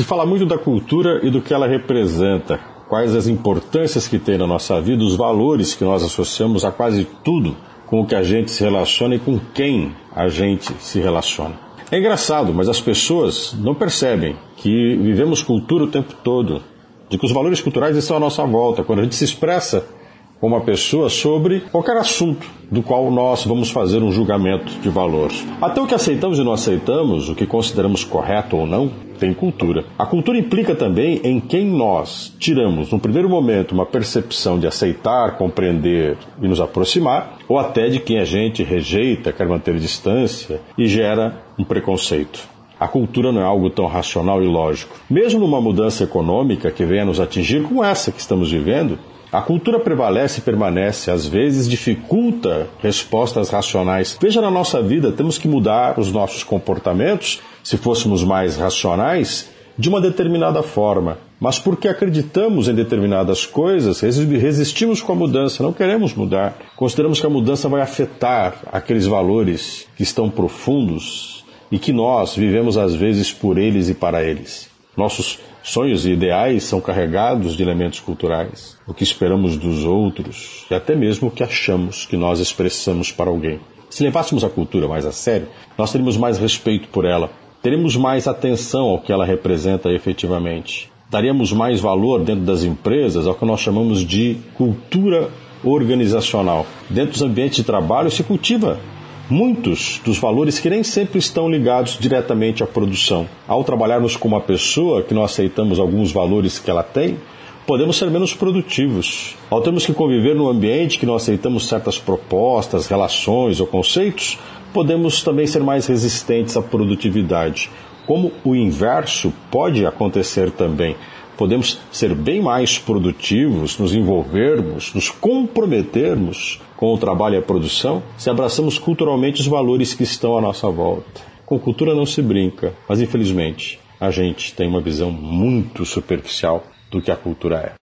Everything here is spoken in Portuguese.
Se fala muito da cultura e do que ela representa, quais as importâncias que tem na nossa vida, os valores que nós associamos a quase tudo com o que a gente se relaciona e com quem a gente se relaciona. É engraçado, mas as pessoas não percebem que vivemos cultura o tempo todo, de que os valores culturais estão à nossa volta. Quando a gente se expressa com uma pessoa sobre qualquer assunto do qual nós vamos fazer um julgamento de valor. Até o que aceitamos e não aceitamos, o que consideramos correto ou não, tem cultura. A cultura implica também em quem nós tiramos, no primeiro momento, uma percepção de aceitar, compreender e nos aproximar, ou até de quem a gente rejeita, quer manter distância e gera um preconceito. A cultura não é algo tão racional e lógico. Mesmo numa mudança econômica que venha nos atingir como essa que estamos vivendo, a cultura prevalece e permanece, às vezes dificulta respostas racionais. Veja na nossa vida, temos que mudar os nossos comportamentos, se fôssemos mais racionais, de uma determinada forma. Mas porque acreditamos em determinadas coisas, resistimos com a mudança, não queremos mudar. Consideramos que a mudança vai afetar aqueles valores que estão profundos e que nós vivemos às vezes por eles e para eles. Nossos sonhos e ideais são carregados de elementos culturais, o que esperamos dos outros e até mesmo o que achamos que nós expressamos para alguém. Se levássemos a cultura mais a sério, nós teríamos mais respeito por ela, teremos mais atenção ao que ela representa efetivamente, daríamos mais valor dentro das empresas ao que nós chamamos de cultura organizacional. Dentro dos ambientes de trabalho se cultiva muitos dos valores que nem sempre estão ligados diretamente à produção. Ao trabalharmos com uma pessoa que não aceitamos alguns valores que ela tem, podemos ser menos produtivos. Ao termos que conviver num ambiente que não aceitamos certas propostas, relações ou conceitos, podemos também ser mais resistentes à produtividade. Como o inverso pode acontecer também podemos ser bem mais produtivos, nos envolvermos, nos comprometermos com o trabalho e a produção se abraçamos culturalmente os valores que estão à nossa volta. Com cultura não se brinca, mas infelizmente a gente tem uma visão muito superficial do que a cultura é.